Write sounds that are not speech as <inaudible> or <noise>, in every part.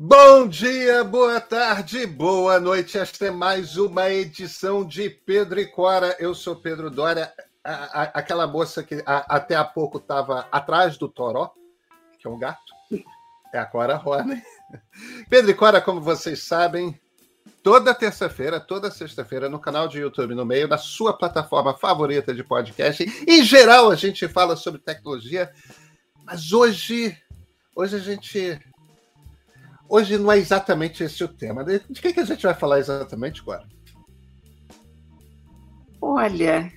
Bom dia, boa tarde, boa noite. Esta é mais uma edição de Pedro e Cora. Eu sou Pedro Dória, a, a, aquela moça que a, até há pouco estava atrás do Toró, que é um gato. É a Cora Rony. Pedro e Cora, como vocês sabem, toda terça-feira, toda sexta-feira, no canal de YouTube, no meio da sua plataforma favorita de podcast. Em geral, a gente fala sobre tecnologia, mas hoje, hoje a gente Hoje não é exatamente esse o tema. De que, que a gente vai falar exatamente agora? Olha,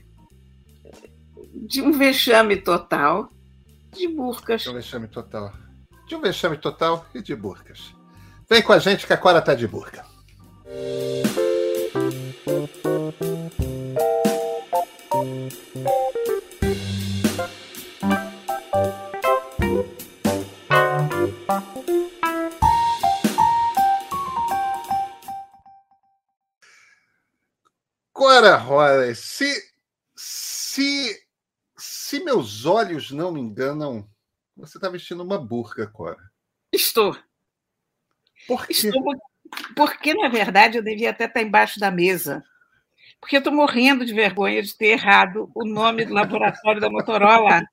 de um vexame total de burcas. De um vexame total. De um vexame total e de burcas. Vem com a gente que a Cora tá de burca. Ora, Roy, se, se, se meus olhos não me enganam, você está vestindo uma burca, Cora. Estou. Por quê? Estou porque, na verdade, eu devia até estar embaixo da mesa. Porque eu estou morrendo de vergonha de ter errado o nome do laboratório da Motorola.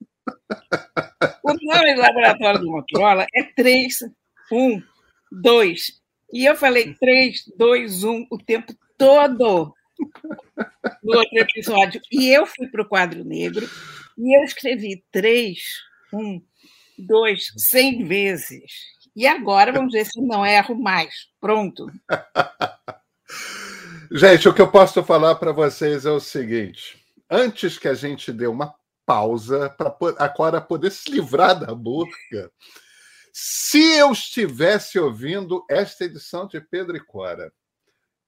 O nome do laboratório do Motorola é 312. E eu falei 321 o tempo todo no outro episódio. E eu fui para o quadro negro e eu escrevi três, um, dois, cem vezes. E agora vamos ver se não erro mais. Pronto. <laughs> Gente, o que eu posso falar para vocês é o seguinte: antes que a gente dê uma pausa para a Cora poder se livrar da burca, se eu estivesse ouvindo esta edição de Pedro e Cora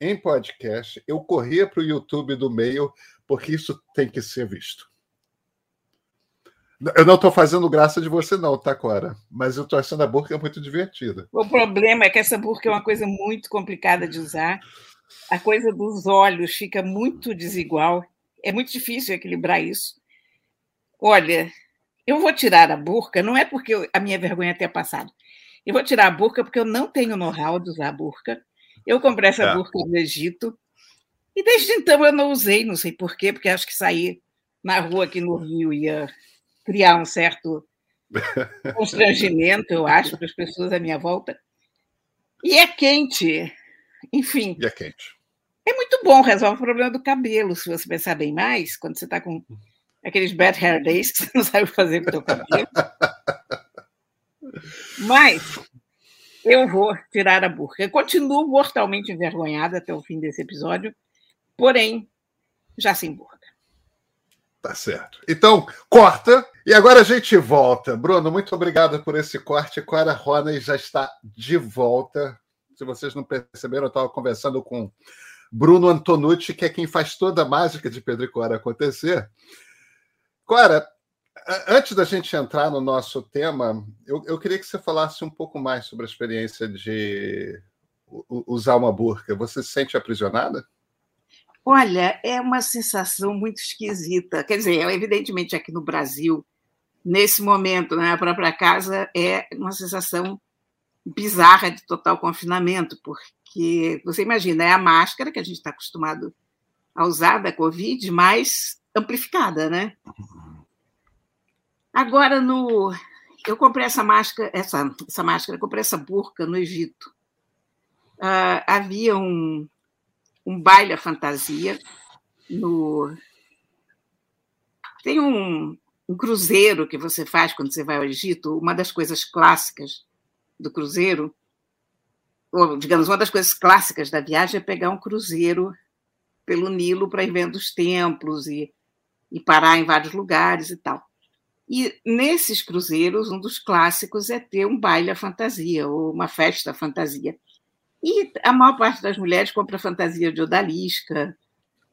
em podcast, eu corria para o YouTube do meio, porque isso tem que ser visto. Eu não estou fazendo graça de você, não, tá, Cora? Mas eu estou achando a burca muito divertida. O problema é que essa burca é uma coisa muito complicada de usar. A coisa dos olhos fica muito desigual. É muito difícil equilibrar isso. Olha, eu vou tirar a burca, não é porque a minha vergonha tenha passado. Eu vou tirar a burca porque eu não tenho know-how de usar a burca. Eu comprei essa é. burca no Egito e desde então eu não usei, não sei porquê, porque acho que sair na rua aqui no Rio ia criar um certo <laughs> constrangimento, eu acho, para as pessoas à minha volta. E é quente, enfim. E é quente. É muito bom, resolve o problema do cabelo, se você pensar bem mais, quando você está com aqueles bad hair days que você não sabe fazer com o seu cabelo. <laughs> Mas eu vou tirar a burca. Eu continuo mortalmente envergonhada até o fim desse episódio, porém, já sem burca. Tá certo. Então, corta. E agora a gente volta. Bruno, muito obrigado por esse corte. Clara Roney já está de volta. Se vocês não perceberam, eu estava conversando com Bruno Antonucci, que é quem faz toda a mágica de Pedro e Cora acontecer. Cora, Antes da gente entrar no nosso tema, eu, eu, queria que você falasse um pouco mais sobre a experiência de usar uma burca. Você se sente aprisionada? Olha, é uma sensação muito esquisita. Quer dizer, evidentemente aqui no Brasil, nesse momento, na própria casa, é uma sensação bizarra de total confinamento, porque você imagina, é a máscara que a gente está acostumado a usar da Covid, mais amplificada, né? Agora, no, eu comprei essa máscara, essa, essa máscara, comprei essa burca no Egito. Uh, havia um, um baile à fantasia no. Tem um, um cruzeiro que você faz quando você vai ao Egito, uma das coisas clássicas do cruzeiro, ou digamos, uma das coisas clássicas da viagem é pegar um cruzeiro pelo Nilo para ir vendo os templos e, e parar em vários lugares e tal. E nesses cruzeiros, um dos clássicos é ter um baile à fantasia, ou uma festa à fantasia. E a maior parte das mulheres compra fantasia de odalisca,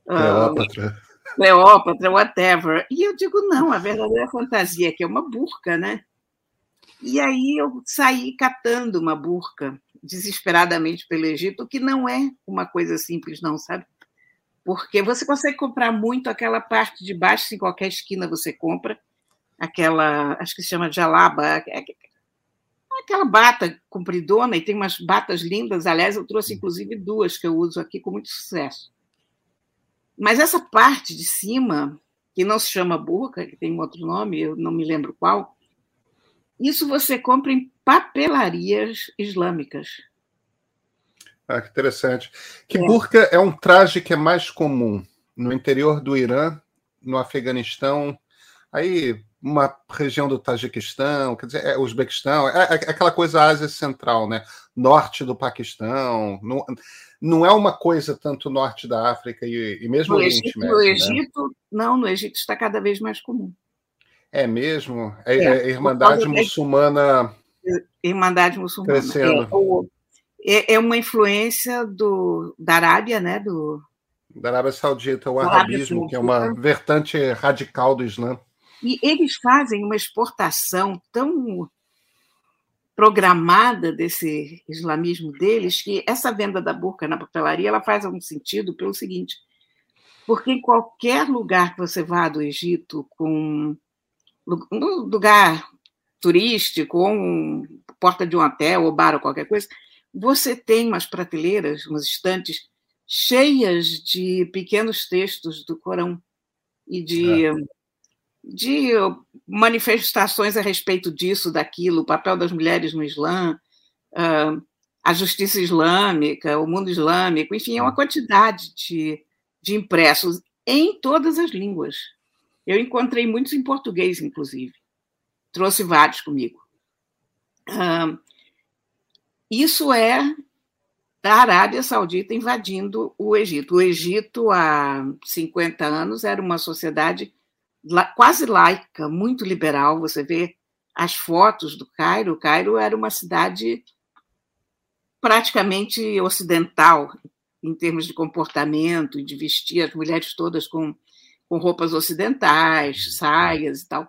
Cleópatra. Uh, Cleópatra, whatever. E eu digo, não, a verdadeira fantasia que é uma burca, né? E aí eu saí catando uma burca desesperadamente pelo Egito, que não é uma coisa simples, não, sabe? Porque você consegue comprar muito aquela parte de baixo, em qualquer esquina você compra, aquela, acho que se chama jalaba, é, é aquela bata compridona, e tem umas batas lindas. Aliás, eu trouxe inclusive duas que eu uso aqui com muito sucesso. Mas essa parte de cima, que não se chama burca, que tem um outro nome, eu não me lembro qual, isso você compra em papelarias islâmicas. Ah, que interessante. Que é. burca é um traje que é mais comum no interior do Irã, no Afeganistão, aí uma região do Tajiquistão, quer dizer, é, Uzbequistão, é, é, aquela coisa Ásia Central, né? Norte do Paquistão. Não, não é uma coisa tanto norte da África e, e mesmo no Oriente Médio. No né? Egito, né? não, no Egito está cada vez mais comum. É mesmo? É, é, é Irmandade Muçulmana. Irmandade Muçulmana. Crescendo. É, é, uma influência do, da Arábia, né? Do, da Arábia Saudita, o arabismo, que é uma vertente radical do Islã. E eles fazem uma exportação tão programada desse islamismo deles que essa venda da burca na papelaria ela faz algum sentido pelo seguinte, porque em qualquer lugar que você vá do Egito com no lugar turístico, ou um, porta de um hotel, ou bar, ou qualquer coisa, você tem umas prateleiras, umas estantes cheias de pequenos textos do Corão e de, é. De manifestações a respeito disso, daquilo, o papel das mulheres no Islã, a justiça islâmica, o mundo islâmico, enfim, é uma quantidade de, de impressos em todas as línguas. Eu encontrei muitos em português, inclusive. Trouxe vários comigo. isso é a Arábia Saudita invadindo o Egito. O Egito, há 50 anos, era uma sociedade quase laica, muito liberal. Você vê as fotos do Cairo. O Cairo era uma cidade praticamente ocidental em termos de comportamento de vestir as mulheres todas com com roupas ocidentais, saias e tal.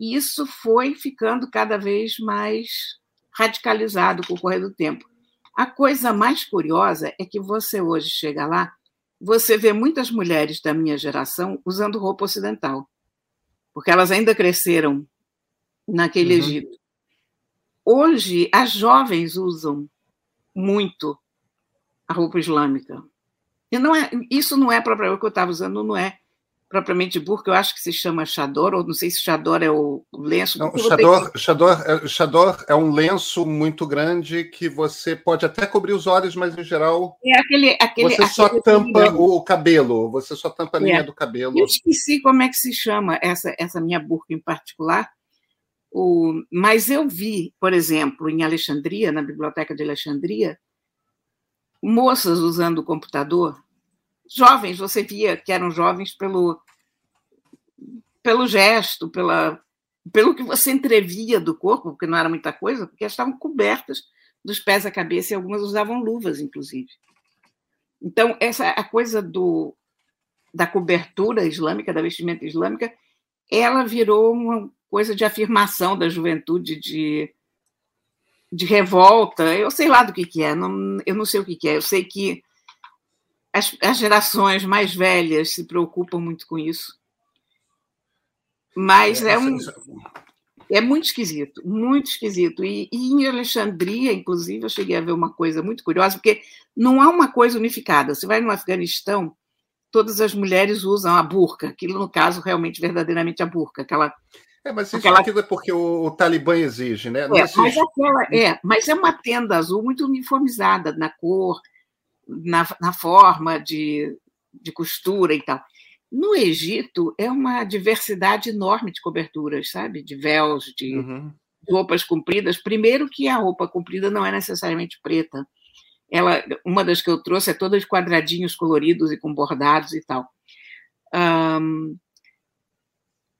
E isso foi ficando cada vez mais radicalizado com o correr do tempo. A coisa mais curiosa é que você hoje chega lá, você vê muitas mulheres da minha geração usando roupa ocidental, porque elas ainda cresceram naquele uhum. Egito. Hoje, as jovens usam muito a roupa islâmica. E não é, isso não é propriamente o que eu estava usando, não é propriamente burca, eu acho que se chama chador, ou não sei se chador é o lenço. Não, chador, ter... chador, é, chador é um lenço muito grande que você pode até cobrir os olhos, mas em geral é aquele, aquele, você só tampa o cabelo, você só tampa a linha é. do cabelo. Eu esqueci como é que se chama essa, essa minha burca em particular, o, mas eu vi, por exemplo, em Alexandria, na biblioteca de Alexandria, moças usando o computador jovens, você via que eram jovens pelo, pelo gesto, pela, pelo que você entrevia do corpo, porque não era muita coisa, porque elas estavam cobertas dos pés à cabeça e algumas usavam luvas, inclusive. Então, essa a coisa do, da cobertura islâmica, da vestimenta islâmica, ela virou uma coisa de afirmação da juventude, de, de revolta. Eu sei lá do que, que é, não, eu não sei o que, que é. Eu sei que as, as gerações mais velhas se preocupam muito com isso. Mas é, é um. É muito esquisito, muito esquisito. E, e, em Alexandria, inclusive, eu cheguei a ver uma coisa muito curiosa, porque não há uma coisa unificada. Você vai no Afeganistão, todas as mulheres usam a burca, aquilo, no caso, realmente, verdadeiramente a burca, aquela. É, mas isso aquela... é porque o, o, Talibã exige, né? É, mas, aquela, é, mas é uma tenda azul muito uniformizada na cor, na, na forma de, de costura e tal. No Egito, é uma diversidade enorme de coberturas, sabe? De véus, de uhum. roupas compridas. Primeiro que a roupa comprida não é necessariamente preta. Ela, uma das que eu trouxe é toda de quadradinhos coloridos e com bordados e tal. Um,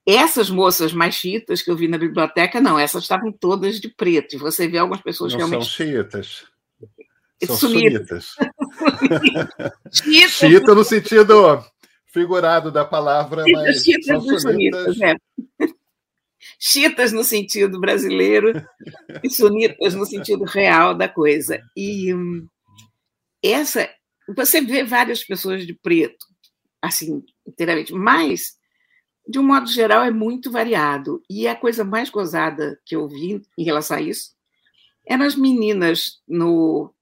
essas moças mais chiitas que eu vi na biblioteca, não, essas estavam todas de preto. E você vê algumas pessoas não realmente. São chiitas. São sunitas. Chita no sentido figurado da palavra, mas chitas sunitas. É. Chitas no sentido brasileiro e sunitas no sentido real da coisa. E hum, essa, você vê várias pessoas de preto, assim, inteiramente, mas de um modo geral é muito variado. E a coisa mais gozada que eu vi em relação a isso eram as meninas no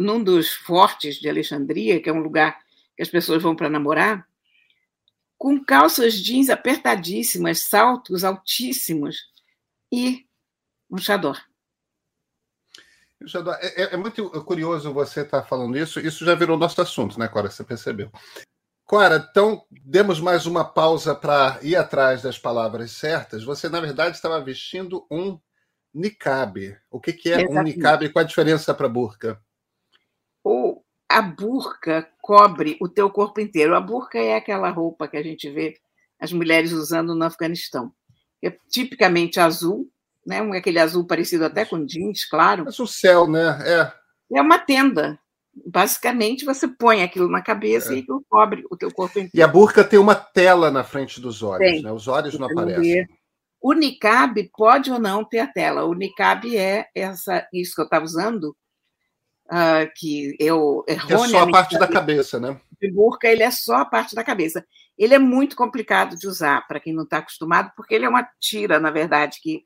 num dos fortes de Alexandria, que é um lugar que as pessoas vão para namorar, com calças jeans apertadíssimas, saltos altíssimos e um chador. É, é, é, muito curioso você estar tá falando isso. Isso já virou nosso assunto, né, Cora? Você percebeu. Cora, então demos mais uma pausa para ir atrás das palavras certas. Você, na verdade, estava vestindo um niqab. O que, que é Exatamente. um niqab e qual a diferença para burca? O, a burca cobre o teu corpo inteiro. A burca é aquela roupa que a gente vê as mulheres usando no Afeganistão. É tipicamente azul, né? Um, aquele azul parecido até com jeans, claro. Mas o céu, né? É. É uma tenda. Basicamente, você põe aquilo na cabeça é. e aquilo cobre o teu corpo inteiro. E a burca tem uma tela na frente dos olhos, tem. né? Os olhos não aparecem. O niqab pode ou não ter a tela. O niqab é essa, isso que eu estava usando, uh, que eu errôneamente... É só a parte da cabeça, né? De burca, ele é só a parte da cabeça. Ele é muito complicado de usar para quem não está acostumado, porque ele é uma tira, na verdade, que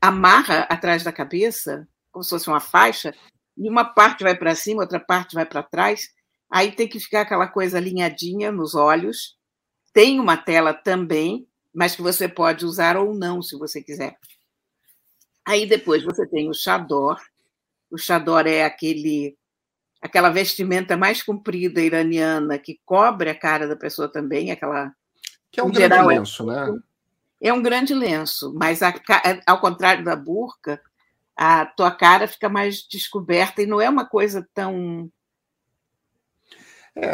amarra atrás da cabeça, como se fosse uma faixa, e uma parte vai para cima, outra parte vai para trás. Aí tem que ficar aquela coisa alinhadinha nos olhos. Tem uma tela também, mas que você pode usar ou não, se você quiser. Aí depois você tem o chador. O chador é aquele aquela vestimenta mais comprida iraniana que cobre a cara da pessoa também, aquela que é um grande geral, é lenço, é, né? É um grande lenço, mas a, ao contrário da burca, a tua cara fica mais descoberta e não é uma coisa tão. É,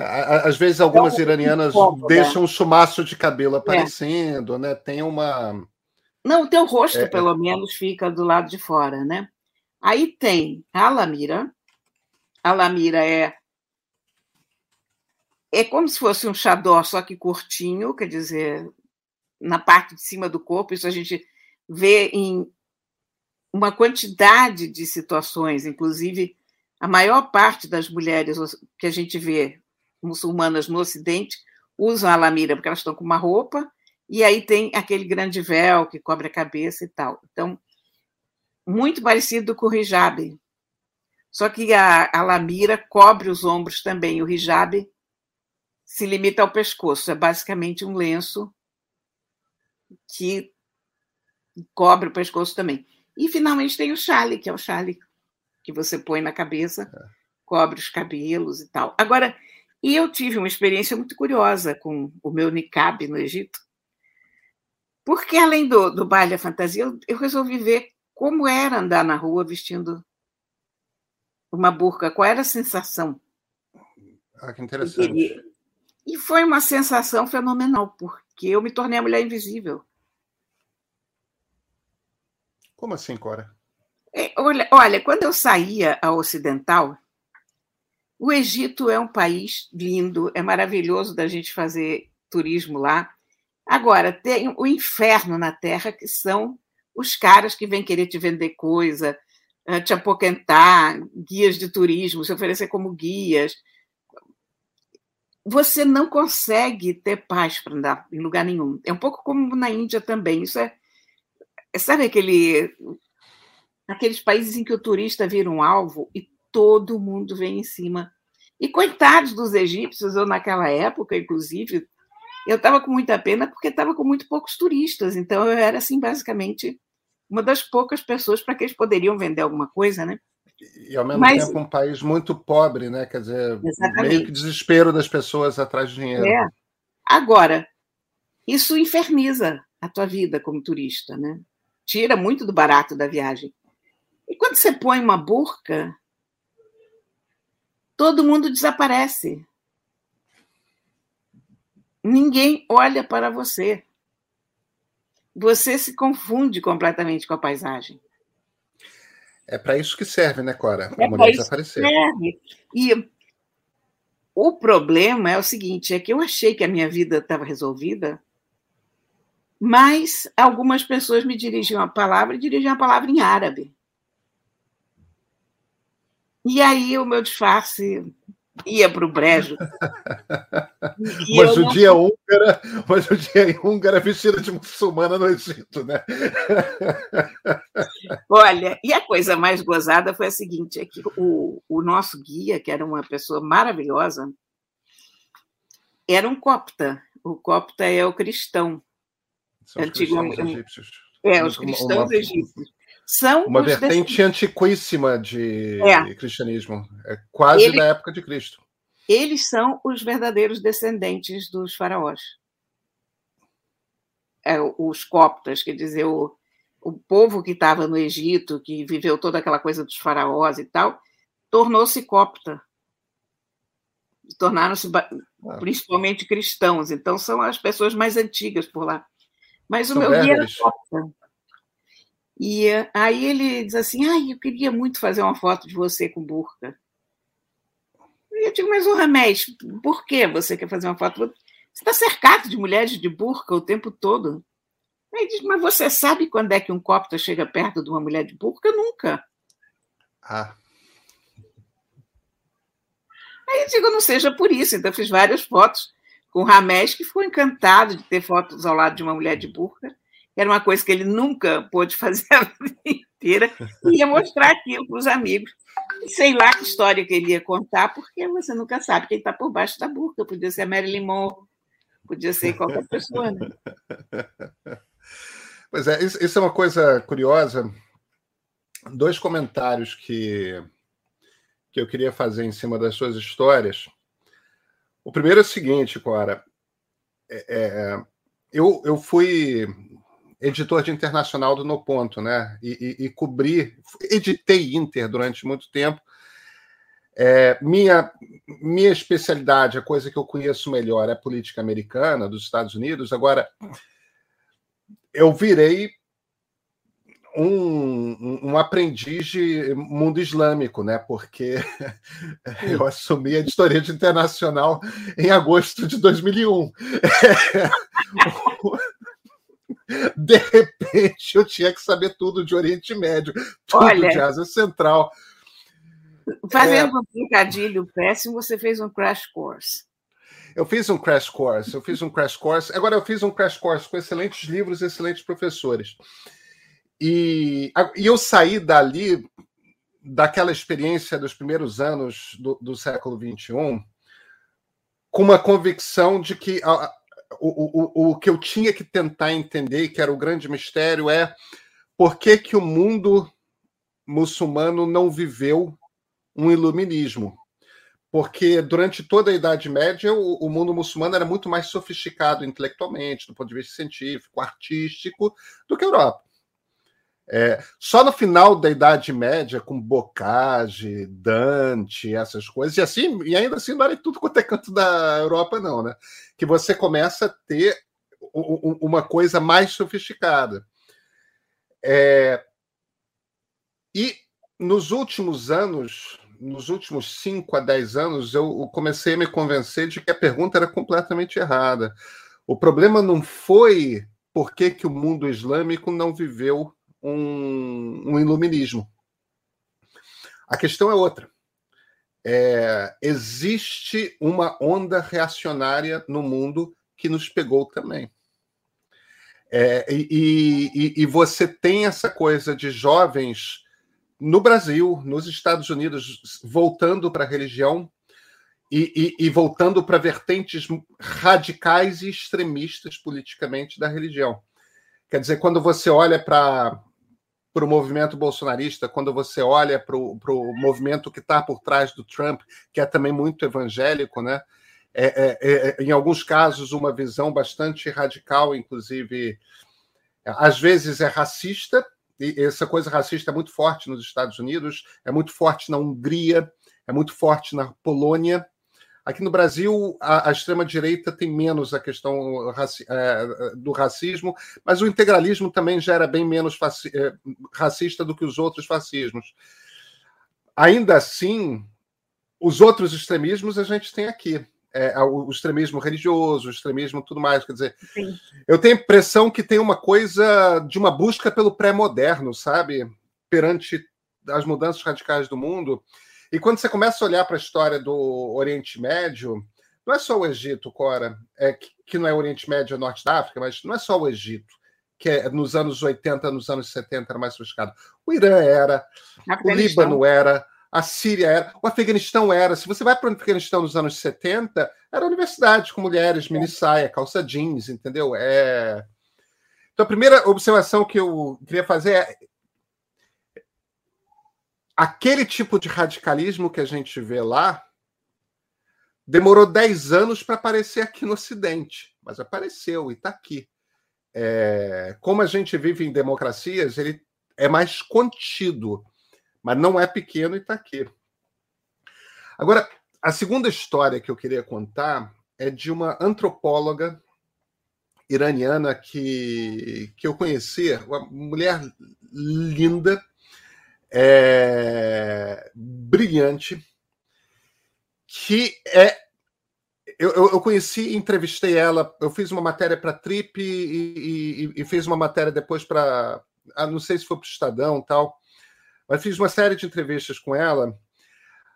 às vezes algumas é iranianas deixam um chumaço de cabelo é. aparecendo, é. né? Tem uma. Não, o teu rosto, é, é, pelo menos, fica do lado de fora, né? Aí tem a lamira. A lamira é é como se fosse um xadó, só que curtinho, quer dizer, na parte de cima do corpo. Isso a gente vê em uma quantidade de situações, inclusive a maior parte das mulheres que a gente vê muçulmanas no Ocidente usam a lamira porque elas estão com uma roupa e aí tem aquele grande véu que cobre a cabeça e tal. Então, muito parecido com o hijab. Só que a, a lamira cobre os ombros também. O hijab se limita ao pescoço. É basicamente um lenço que cobre o pescoço também. E finalmente tem o chale, que é o chale que você põe na cabeça, é. cobre os cabelos e tal. Agora, e eu tive uma experiência muito curiosa com o meu niqab no Egito, porque além do, do baile à fantasia, eu, eu resolvi ver como era andar na rua vestindo uma burca, qual era a sensação. Ah, que interessante. E foi uma sensação fenomenal, porque eu me tornei a mulher invisível. Como assim, Cora? É, olha, olha, quando eu saía ao ocidental, o Egito é um país lindo, é maravilhoso da gente fazer turismo lá. Agora, tem o inferno na Terra, que são os caras que vêm querer te vender coisa, eh, te apoquentar, guias de turismo, se oferecer como guias. Você não consegue ter paz para andar em lugar nenhum. É um pouco como na Índia também. Isso é Sabe aquele, aqueles países em que o turista vira um alvo e todo mundo vem em cima. E coitados dos egípcios, eu naquela época, inclusive, eu estava com muita pena porque estava com muito poucos turistas. Então eu era assim basicamente uma das poucas pessoas para que eles poderiam vender alguma coisa, né? E ao mesmo Mas, tempo um país muito pobre, né? Quer dizer, exatamente. meio que desespero das pessoas atrás de dinheiro. É. Agora, isso inferniza a tua vida como turista, né? tira muito do barato da viagem. E quando você põe uma burca, todo mundo desaparece. Ninguém olha para você. Você se confunde completamente com a paisagem. É para isso que serve, né, Cora? Para é mulher desaparecer. Serve. E o problema é o seguinte: é que eu achei que a minha vida estava resolvida mas algumas pessoas me dirigiam a palavra e dirigiam a palavra em árabe. E aí o meu disfarce ia para <laughs> o brejo. uma judia não... húngara, uma judia húngara vestida de muçulmana no Egito, né? <laughs> Olha, e a coisa mais gozada foi a seguinte: é que o, o nosso guia, que era uma pessoa maravilhosa, era um copta. O copta é o cristão. São antigo, cristãos egípcios. É, os cristãos uma, egípcios. São uma vertente antiquíssima de é. cristianismo. É quase Ele... da época de Cristo eles são os verdadeiros descendentes dos faraós. É, os coptas, quer dizer, o, o povo que estava no Egito, que viveu toda aquela coisa dos faraós e tal, tornou-se copta. Tornaram-se ah. principalmente cristãos. Então, são as pessoas mais antigas por lá. Mas são o meu guia era copta. E aí ele diz assim: ah, eu queria muito fazer uma foto de você com burca. E eu digo, mas o Ramés, por que você quer fazer uma foto? Você está cercado de mulheres de burca o tempo todo. Aí diz, mas você sabe quando é que um copta chega perto de uma mulher de burca? Nunca. Ah. Aí eu digo, não seja por isso. Então, eu fiz várias fotos com o Ramés, que ficou encantado de ter fotos ao lado de uma mulher de burca. Era uma coisa que ele nunca pôde fazer <laughs> a vida inteira. E ia mostrar aquilo para os amigos. Sei lá que história que ele ia contar, porque você nunca sabe quem está por baixo da burca. Podia ser a Marilyn Monroe, podia ser qualquer pessoa. Né? <laughs> Pois é, isso é uma coisa curiosa. Dois comentários que, que eu queria fazer em cima das suas histórias. O primeiro é o seguinte, Cora. É, é, eu, eu fui editor de internacional do No Ponto, né? E, e, e cobri, editei Inter durante muito tempo. É, minha, minha especialidade, a coisa que eu conheço melhor é a política americana dos Estados Unidos. Agora, eu virei um, um, aprendiz de mundo islâmico, né? Porque <laughs> eu assumi a editoria de internacional em agosto de 2001. <laughs> <laughs> De repente, eu tinha que saber tudo de Oriente Médio, tudo Olha, de Ásia Central. Fazendo é, um trocadilho péssimo, você fez um crash course. Eu fiz um crash course, eu fiz um crash course. Agora, eu fiz um crash course com excelentes livros, excelentes professores. E, e eu saí dali, daquela experiência dos primeiros anos do, do século XXI, com uma convicção de que a, o, o, o que eu tinha que tentar entender, que era o grande mistério, é por que, que o mundo muçulmano não viveu um iluminismo. Porque durante toda a Idade Média, o, o mundo muçulmano era muito mais sofisticado intelectualmente, do ponto de vista científico, artístico, do que a Europa. É, só no final da Idade Média, com Bocage, Dante, essas coisas, e assim, e ainda assim não era tudo quanto é canto da Europa, não, né? Que você começa a ter uma coisa mais sofisticada. É, e nos últimos anos, nos últimos 5 a 10 anos, eu comecei a me convencer de que a pergunta era completamente errada. O problema não foi por que, que o mundo islâmico não viveu um, um iluminismo. A questão é outra. É, existe uma onda reacionária no mundo que nos pegou também. É, e, e, e, você tem essa coisa de jovens no Brasil, nos Estados Unidos, voltando para a religião e, e voltando para vertentes radicais e extremistas politicamente da religião. Quer dizer, quando você olha para para o movimento bolsonarista, quando você olha para o movimento que está por trás do Trump, que é também muito evangélico, né? É, é, é, em alguns casos, uma visão bastante radical, inclusive, às vezes é racista, e essa coisa racista é muito forte nos Estados Unidos, é muito forte na Hungria, é muito forte na Polônia, Aqui no Brasil, a, a extrema-direita tem menos a questão raci é, do racismo, mas o integralismo também já era bem menos é, racista do que os outros fascismos. Ainda assim, os outros extremismos a gente tem aqui. É, o extremismo religioso, o extremismo tudo mais. Quer dizer, Sim. eu tenho a impressão que tem uma coisa de uma busca pelo pré-moderno, sabe? Perante as mudanças radicais do mundo. E quando você começa a olhar para a história do Oriente Médio, não é só o Egito, Cora, é, que não é Oriente Médio, é Norte da África, mas não é só o Egito, que é, nos anos 80, nos anos 70 era mais sofisticado. O Irã era, o Líbano era, a Síria era, o Afeganistão era. Se você vai para o Afeganistão nos anos 70, era universidade com mulheres, mini saia, calça jeans, entendeu? É... Então, a primeira observação que eu queria fazer é aquele tipo de radicalismo que a gente vê lá demorou 10 anos para aparecer aqui no Ocidente, mas apareceu e está aqui. É... Como a gente vive em democracias, ele é mais contido mas não é pequeno e está aqui. Agora, a segunda história que eu queria contar é de uma antropóloga iraniana que, que eu conheci, uma mulher linda, é, brilhante, que é. Eu, eu, conheci, entrevistei ela, eu fiz uma matéria para Trip e, e, e, fiz uma matéria depois para. Ah, não sei se foi para o Estadão tal mas fiz uma série de entrevistas com ela.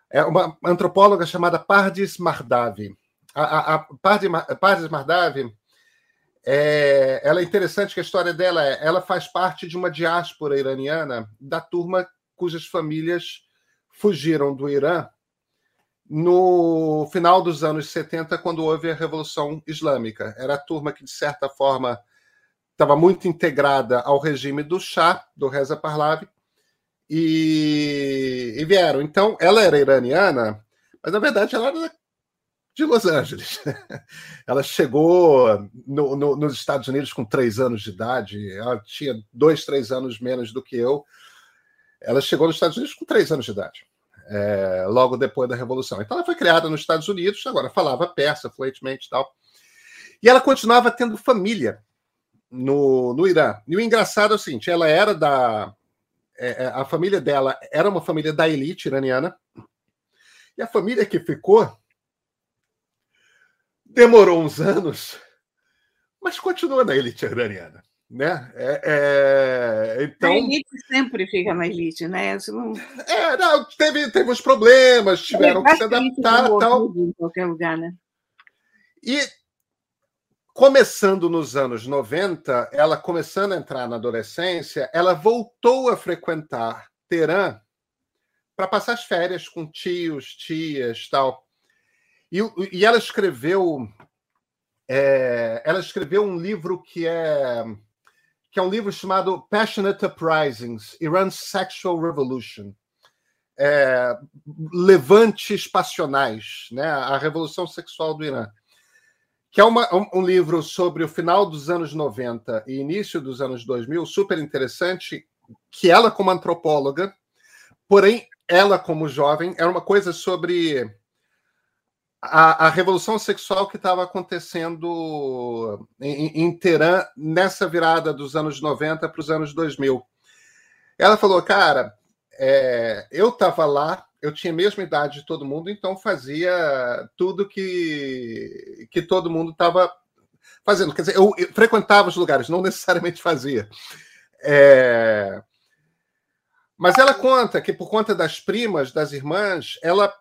É uma antropóloga chamada Pardis Mardavi. A, a, a Pardis, Pardis Mardavi, é, ela é interessante que a história dela é, ela faz parte de uma diáspora iraniana da turma cujas famílias fugiram do Irã no final dos anos 70, quando houve a Revolução Islâmica. Era a turma que, de certa forma, estava muito integrada ao regime do Shah, do Reza Pahlavi, e, e, vieram. Então, ela era iraniana, mas na verdade ela era de Los Angeles. <laughs> ela chegou no, no, nos Estados Unidos com três anos de idade, ela tinha dois, três anos menos do que eu. Ela chegou nos Estados Unidos com três anos de idade, é, logo depois da Revolução. Então, ela foi criada nos Estados Unidos, agora falava persa fluentemente e tal. E ela continuava tendo família no, no Irã. E o engraçado é o seguinte: ela era da é, é, a família dela era uma família da elite iraniana. E a família que ficou demorou uns anos, mas continua na elite iraniana. Né? É, é, então, a elite sempre fica na elite, né? Não... É, não, teve, teve uns problemas, tiveram que se adaptar. Tal. Em qualquer lugar, né? E começando nos anos 90, ela começando a entrar na adolescência, ela voltou a frequentar Teherã para passar as férias com tios, tias, tal. E, e ela escreveu, é, ela escreveu um livro que é que é um livro chamado Passionate Uprisings: Iran's Sexual Revolution. É, levantes passionais, né? A revolução sexual do Irã que é uma, um, um, livro sobre o final dos anos 90 e início dos anos 2000, super interessante, que ela, como antropóloga, porém, ela, como jovem, era uma coisa sobre a, a revolução sexual que estava acontecendo em, em Teherã nessa virada dos anos 90 para os anos 2000. Ela falou, cara, é, eu estava lá eu tinha a mesma idade de todo mundo, então fazia tudo que, que todo mundo estava fazendo. Quer dizer, eu, eu, frequentava os lugares, não necessariamente fazia. É... Mas ela conta que, por conta das primas, das irmãs, ela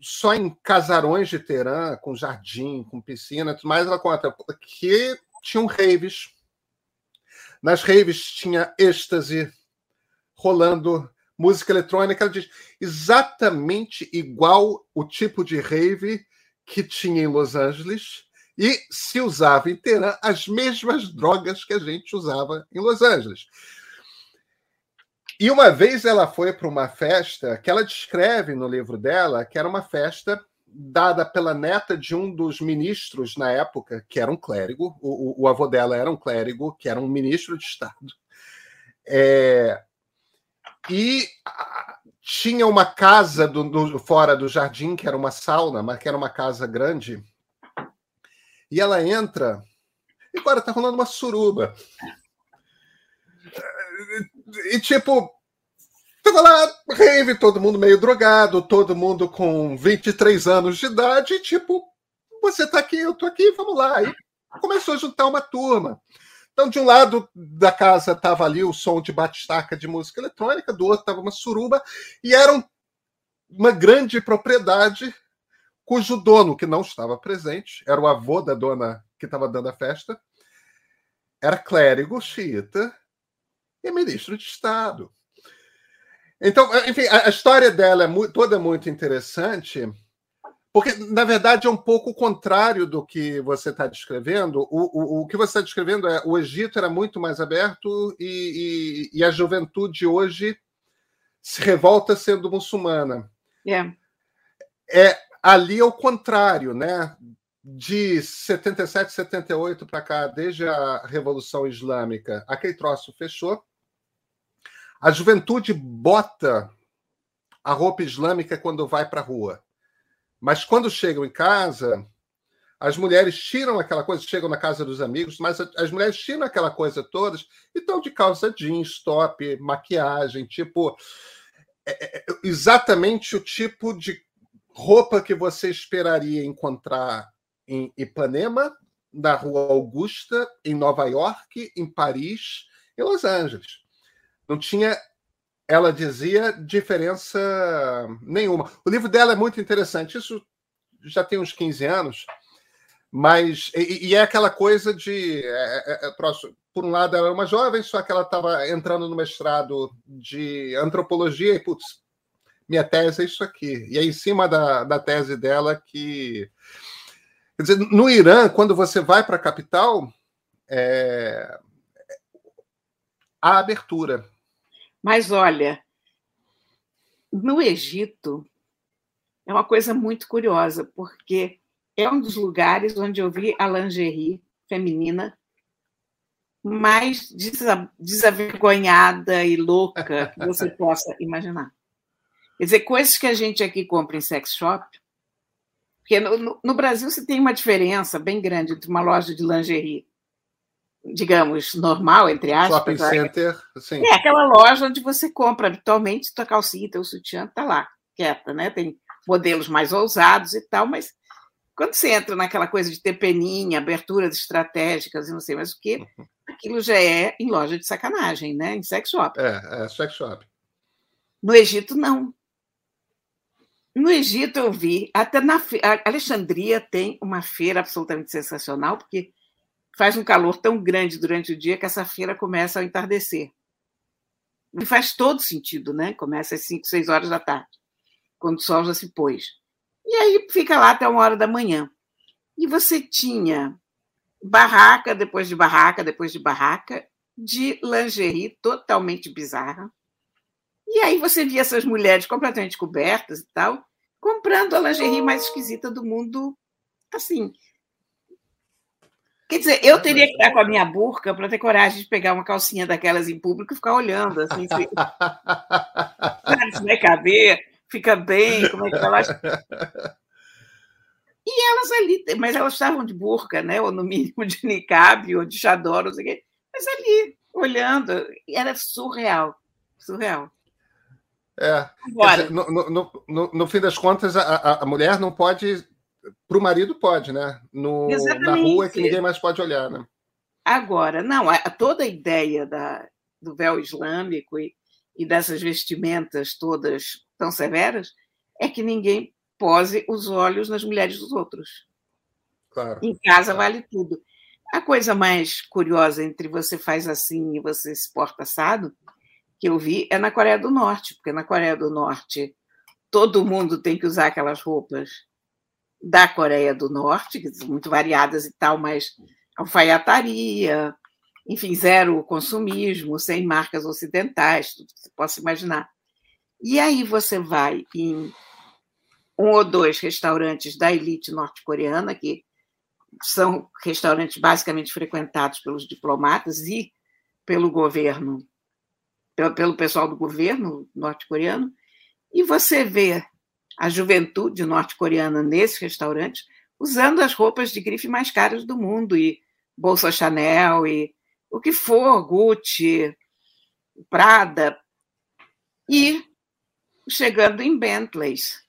só em casarões de Teherã, com jardim, com piscina, mais, ela conta que tinham raves. Nas raves tinha êxtase rolando música eletrônica, ela diz exatamente igual o tipo de rave que tinha em Los Angeles e se usava em Teherã as mesmas drogas que a gente usava em Los Angeles. E uma vez ela foi para uma festa que ela descreve no livro dela, que era uma festa dada pela neta de um dos ministros na época, que era um clérigo, o, o, o avô dela era um clérigo, que era um ministro de Estado. É, e tinha uma casa do, do, fora do jardim, que era uma sauna, mas que era uma casa grande. E ela entra, e agora tá rolando uma suruba. E, tipo, tava lá, rave, todo mundo meio drogado, todo mundo com 23 anos de idade, e tipo, você tá aqui, eu tô aqui, vamos lá. E começou a juntar uma turma. Então, de um lado da casa estava ali o som de batistaca de música eletrônica, do outro estava uma suruba, e era uma grande propriedade cujo dono, que não estava presente, era o avô da dona que estava dando a festa, era clérigo xiita e ministro de Estado. Então, enfim, a, história dela é muito, toda muito interessante, porque, na verdade, é um pouco o contrário do que você está descrevendo. O, o, o que você está descrevendo é o Egito era muito mais aberto e, e, e a juventude hoje se revolta sendo muçulmana. Yeah. É ali ao contrário, né? De 77, 78 para cá, desde a Revolução Islâmica, aquele troço fechou. A juventude bota a roupa islâmica quando vai para a rua. Mas quando chegam em casa, as mulheres tiram aquela coisa, chegam na casa dos amigos, mas as mulheres tiram aquela coisa todas e estão de calça jeans, top, maquiagem, tipo. É, é, é exatamente o tipo de roupa que você esperaria encontrar em Ipanema, na Rua Augusta, em Nova York, em Paris, em Los Angeles. Não tinha, ela dizia, diferença nenhuma. O livro dela é muito interessante. Isso já tem uns 15 anos, mas. E, e é aquela coisa de. É, é, é, por um lado, ela é uma jovem, só que ela estava entrando no mestrado de antropologia e, putz, minha tese é isso aqui. E é em cima da, da tese dela que. Quer dizer, no Irã, quando você vai para a capital, é... há abertura. Mas olha, no Egito é uma coisa muito curiosa, porque é um dos lugares onde eu vi a lingerie feminina mais desavergonhada e louca que você <laughs> possa imaginar. Quer dizer, coisas que a gente aqui compra em sex shop, porque no, no, Brasil se tem uma diferença bem grande entre uma loja de lingerie, digamos, normal, entre aspas. Shopping center, sim. É aquela loja onde você compra habitualmente tua calcinha, teu sutiã, está lá, quieta, né? Tem modelos mais ousados e tal, mas quando você entra naquela coisa de ter peninha, aberturas estratégicas e não sei mais o quê, uhum. aquilo já é em loja de sacanagem, né? Em sex shop. É, é sex shop. No Egito, não. No Egito eu vi, até na Alexandria tem uma feira absolutamente sensacional, porque faz um calor tão grande durante o dia que essa feira começa ao entardecer. E faz todo sentido, né? Começa às 5, 6 horas da tarde, quando o sol já se pôs. E aí fica lá até uma hora da manhã. E você tinha barraca depois de barraca, depois de barraca, de lingerie totalmente bizarra, e aí você via essas mulheres completamente cobertas e tal, comprando a lingerie mais esquisita do mundo, assim. Quer dizer, eu teria que estar com a minha burca para ter coragem de pegar uma calcinha daquelas em público e ficar olhando, assim, se, <laughs> se vai caber, fica bem, como é que elas. E elas ali, mas elas estavam de burca, né? Ou no mínimo de niqab ou de chador, não sei o quê. Mas ali, olhando, era surreal, surreal. É. Dizer, no, no, no, no, fim das contas, a, a mulher não pode. Para o marido, pode, né? No, na rua é que ninguém mais pode olhar, né? Agora, não, a, toda a ideia da, do véu islâmico e, e dessas vestimentas todas tão severas é que ninguém pose os olhos nas mulheres dos outros. Claro. Em casa claro. vale tudo. A coisa mais curiosa entre você faz assim e você se porta assado que eu vi é na Coreia do Norte, porque na Coreia do Norte todo mundo tem que usar aquelas roupas da Coreia do Norte, muito variadas e tal, mas alfaiataria, enfim, zero consumismo, sem marcas ocidentais, tudo que você possa imaginar. E aí você vai em um ou dois restaurantes da elite norte-coreana, que são restaurantes basicamente frequentados pelos diplomatas e pelo governo pelo pessoal do governo norte-coreano, e você vê a juventude norte-coreana nesses restaurantes usando as roupas de grife mais caras do mundo, e bolsa Chanel, e o que for, Gucci, Prada, e chegando em Bentleys.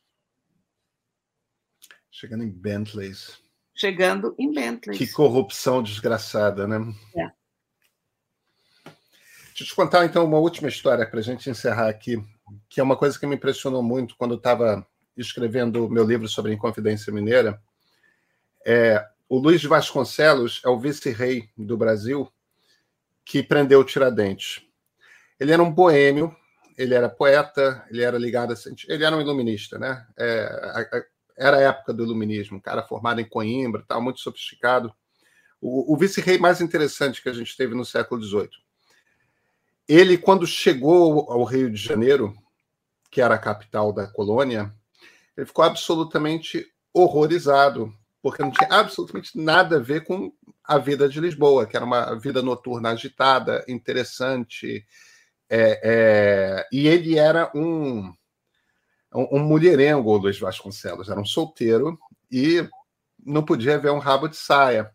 Chegando em Bentleys. Chegando em Bentleys. Que corrupção desgraçada, né? É. Deixa eu te contar, então, uma última história para a gente encerrar aqui, que é uma coisa que me impressionou muito quando eu estava escrevendo meu livro sobre a Inconfidência Mineira, é, o Luiz de Vasconcelos é o vice-rei do Brasil que prendeu Tiradentes. Ele era um boêmio, ele era poeta, ele era ligado a. Ele era um iluminista, né? É, era a época do iluminismo, um cara formado em Coimbra, tal, muito sofisticado. O, o vice-rei mais interessante que a gente teve no século XVIII. Ele, quando chegou ao Rio de Janeiro, que era a capital da colônia, ele ficou absolutamente horrorizado, porque não tinha absolutamente nada a ver com a vida de Lisboa, que era uma vida noturna agitada, interessante. É, é, e ele era um, um, um mulherengo, o Luiz Vasconcelos, era um solteiro e não podia ver um rabo de saia.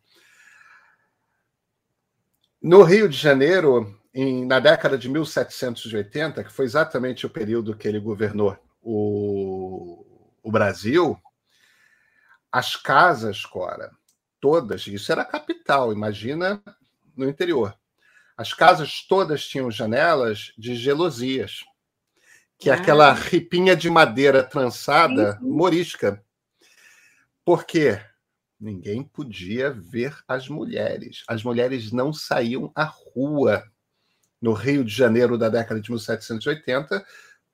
No Rio de Janeiro, em, na década de 1780, que foi exatamente o período que ele governou o, o Brasil, as casas, Cora, todas, isso era capital, imagina no interior. As casas todas tinham janelas de gelosias, que é aquela ah. ripinha de madeira trançada, morisca. Por quê? Ninguém podia ver as mulheres. As mulheres não saíam à rua no Rio de Janeiro da década de 1780,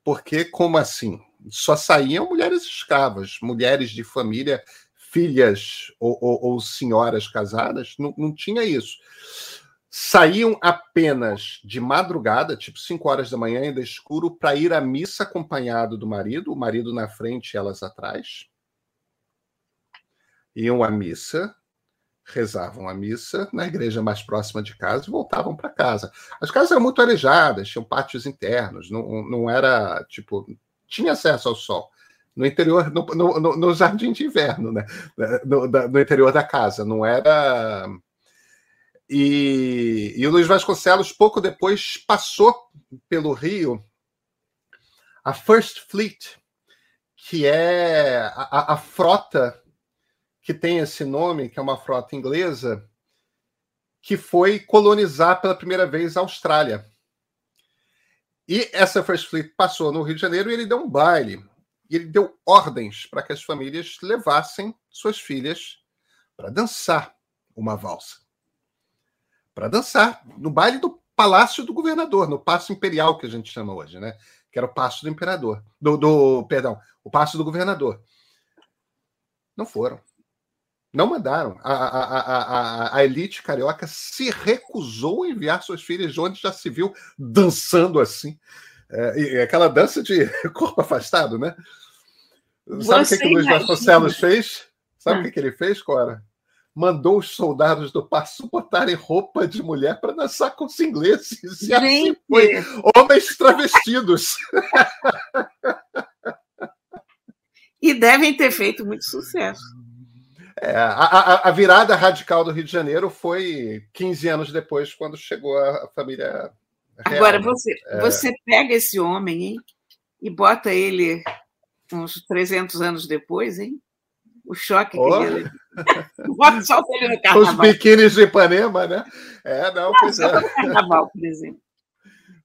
porque, como assim? Só saíam mulheres escravas, mulheres de família filhas ou, ou, ou senhoras casadas, não, não tinha isso. Saíam apenas de madrugada, tipo 5 horas da manhã, ainda escuro, para ir à missa acompanhado do marido, o marido na frente e elas atrás. Iam à missa, rezavam a missa na igreja mais próxima de casa e voltavam para casa. As casas eram muito arejadas, tinham pátios internos, não, não era tipo. tinha acesso ao sol no interior, no, no, no, jardim de inverno, né? No, no, interior da casa, não era. E, e o Luiz Vasconcelos, pouco depois, passou pelo Rio a First Fleet, que é a, a frota que tem esse nome, que é uma frota inglesa, que foi colonizar pela primeira vez a Austrália. E essa First Fleet passou no Rio de Janeiro e ele deu um baile e ele deu ordens para que as famílias levassem suas filhas para dançar uma valsa. Para dançar no baile do Palácio do Governador, no Paço Imperial que a gente chama hoje, né? Que era o Paço do Imperador, do, do perdão, o Paço do Governador. Não foram. Não mandaram. A, a, a, a, elite carioca se recusou a enviar suas filhas de onde já se viu dançando assim. É, aquela dança de <laughs> corpo afastado, né? Sabe o que, que o Luiz Vasconcelos fez? Sabe o que, que ele fez, Cora? Mandou os soldados do passo botarem roupa de mulher para dançar com os ingleses. E assim foi. Homens travestidos. <laughs> e devem ter feito muito sucesso. É, a, a, virada radical do Rio de Janeiro foi 15 anos depois, quando chegou a família Real, Agora, você, é... você pega esse homem hein, e bota ele uns 300 anos depois, hein? O choque oh. que ele. <laughs> Bota só ele no carnaval. Os biquínis de Ipanema, né? É, não, não pois é. carnaval, por exemplo.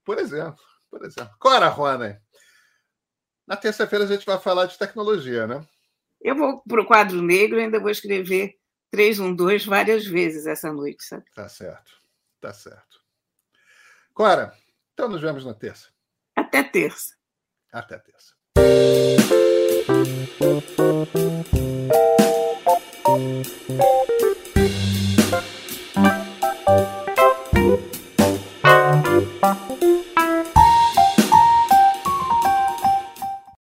Por exemplo, por exemplo. Cora, Rony. Na terça-feira a gente vai falar de tecnologia, né? Eu vou para o quadro negro e ainda vou escrever 312 várias vezes essa noite, sabe? Tá certo, tá certo. Cora, então nos vemos na terça. Até terça. Até terça.